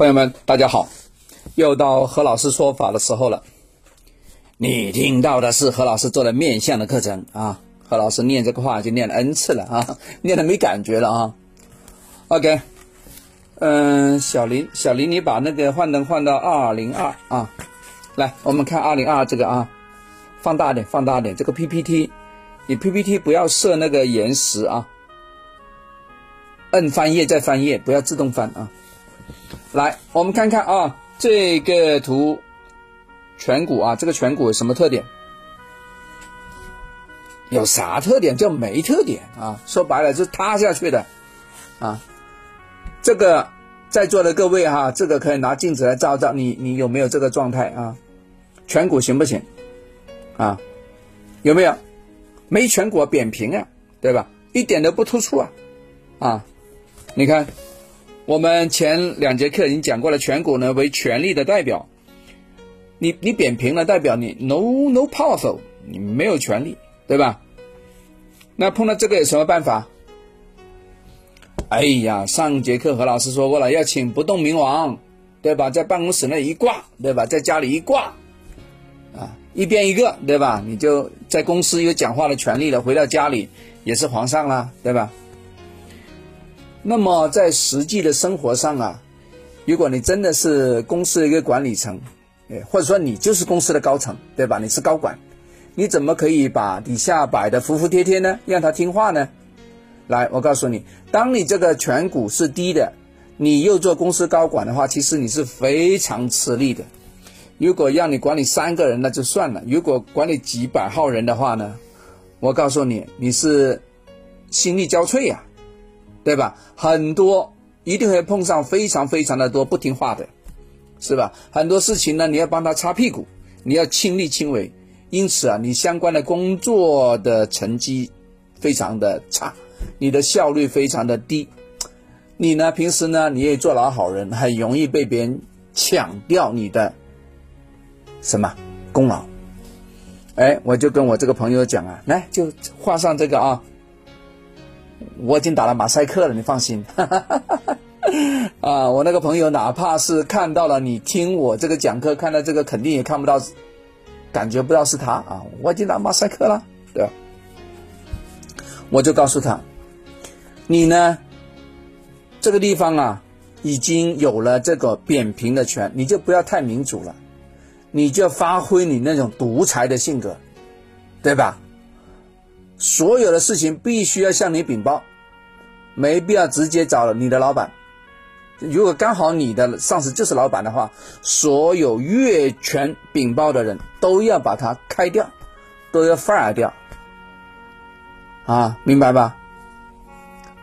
朋友们，大家好，又到何老师说法的时候了。你听到的是何老师做的面相的课程啊。何老师念这个话已经念了 n 次了啊，念的没感觉了啊。OK，嗯，小林，小林，你把那个幻灯换到二零二啊。来，我们看二零二这个啊，放大点，放大点。这个 PPT，你 PPT 不要设那个延时啊。摁翻页再翻页，不要自动翻啊。来，我们看看啊，这个图颧骨啊，这个颧骨有什么特点？有啥特点？叫没特点啊！说白了就是塌下去的啊。这个在座的各位哈，这个可以拿镜子来照照你，你有没有这个状态啊？颧骨行不行啊？有没有？没颧骨扁平啊，对吧？一点都不突出啊啊！你看。我们前两节课已经讲过了，颧骨呢为权力的代表。你你扁平了，代表你 no no powerful，你没有权利，对吧？那碰到这个有什么办法？哎呀，上节课何老师说过了，要请不动明王，对吧？在办公室内一挂，对吧？在家里一挂，啊，一边一个，对吧？你就在公司有讲话的权利了，回到家里也是皇上了，对吧？那么在实际的生活上啊，如果你真的是公司的一个管理层，哎，或者说你就是公司的高层，对吧？你是高管，你怎么可以把底下摆的服服帖帖呢？让他听话呢？来，我告诉你，当你这个颧骨是低的，你又做公司高管的话，其实你是非常吃力的。如果让你管理三个人那就算了，如果管理几百号人的话呢，我告诉你，你是心力交瘁呀。对吧？很多一定会碰上非常非常的多不听话的，是吧？很多事情呢，你要帮他擦屁股，你要亲力亲为，因此啊，你相关的工作的成绩非常的差，你的效率非常的低。你呢，平时呢，你也做老好人，很容易被别人抢掉你的什么功劳。哎，我就跟我这个朋友讲啊，来就画上这个啊。我已经打了马赛克了，你放心。啊，我那个朋友哪怕是看到了你听我这个讲课，看到这个肯定也看不到，感觉不到是他啊。我已经打马赛克了，对吧？我就告诉他，你呢，这个地方啊，已经有了这个扁平的权，你就不要太民主了，你就发挥你那种独裁的性格，对吧？所有的事情必须要向你禀报，没必要直接找你的老板。如果刚好你的上司就是老板的话，所有越权禀报的人都要把他开掉，都要 fire 掉。啊，明白吧？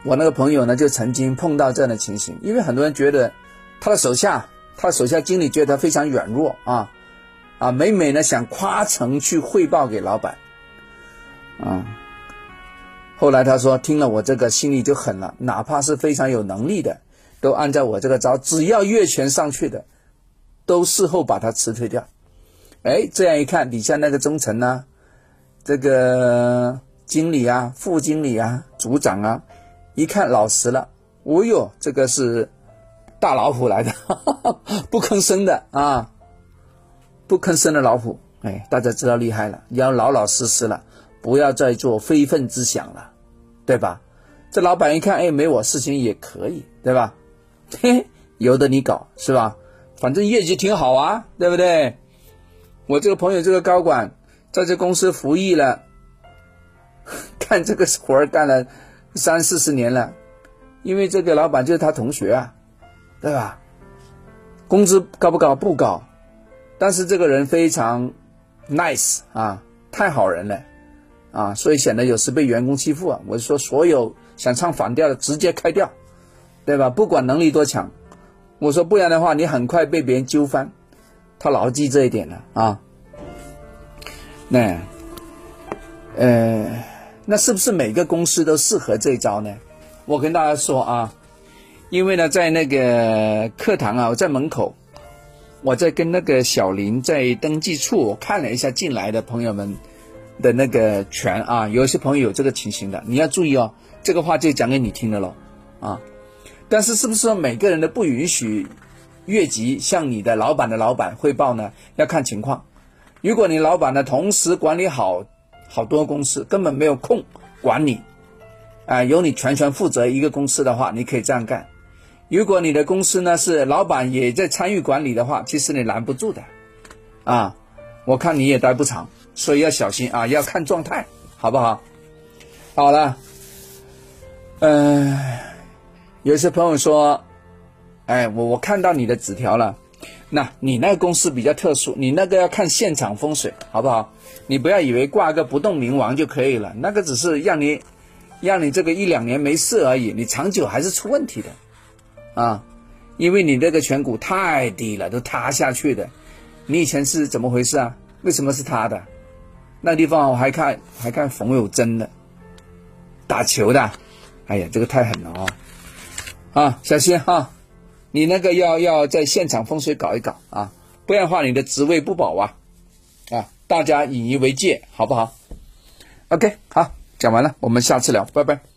我那个朋友呢，就曾经碰到这样的情形，因为很多人觉得他的手下，他的手下经理觉得他非常软弱啊，啊，每每呢想夸层去汇报给老板，啊。后来他说，听了我这个心里就狠了，哪怕是非常有能力的，都按照我这个招，只要越权上去的，都事后把他辞退掉。哎，这样一看，底下那个中层呢，这个经理啊、副经理啊、组长啊，一看老实了，哦哟，这个是大老虎来的，不吭声的啊，不吭声的老虎。哎，大家知道厉害了，要老老实实了。不要再做非分之想了，对吧？这老板一看，哎，没我事情也可以，对吧？嘿，由得你搞是吧？反正业绩挺好啊，对不对？我这个朋友这个高管在这公司服役了，干这个活儿干了三四十年了，因为这个老板就是他同学啊，对吧？工资高不高？不高，但是这个人非常 nice 啊，太好人了。啊，所以显得有时被员工欺负啊！我说所有想唱反调的直接开掉，对吧？不管能力多强，我说不然的话，你很快被别人揪翻。他牢记这一点了啊。那，呃，那是不是每个公司都适合这一招呢？我跟大家说啊，因为呢，在那个课堂啊，我在门口，我在跟那个小林在登记处，我看了一下进来的朋友们。的那个权啊，有些朋友有这个情形的，你要注意哦。这个话就讲给你听的喽，啊。但是是不是说每个人都不允许越级向你的老板的老板汇报呢？要看情况。如果你老板呢同时管理好好多公司，根本没有空管你，啊，由你全权负责一个公司的话，你可以这样干。如果你的公司呢是老板也在参与管理的话，其实你拦不住的，啊，我看你也待不长，所以要小心啊，要看状态，好不好？好了，嗯，有些朋友说，哎，我我看到你的纸条了。那你那个公司比较特殊，你那个要看现场风水，好不好？你不要以为挂个不动明王就可以了，那个只是让你，让你这个一两年没事而已，你长久还是出问题的，啊，因为你这个颧骨太低了，都塌下去的。你以前是怎么回事啊？为什么是塌的？那地方我还看还看缝有针的，打球的，哎呀，这个太狠了啊！啊，小心哈。你那个要要在现场风水搞一搞啊，不然的话你的职位不保啊，啊，大家引以为戒，好不好？OK，好，讲完了，我们下次聊，拜拜。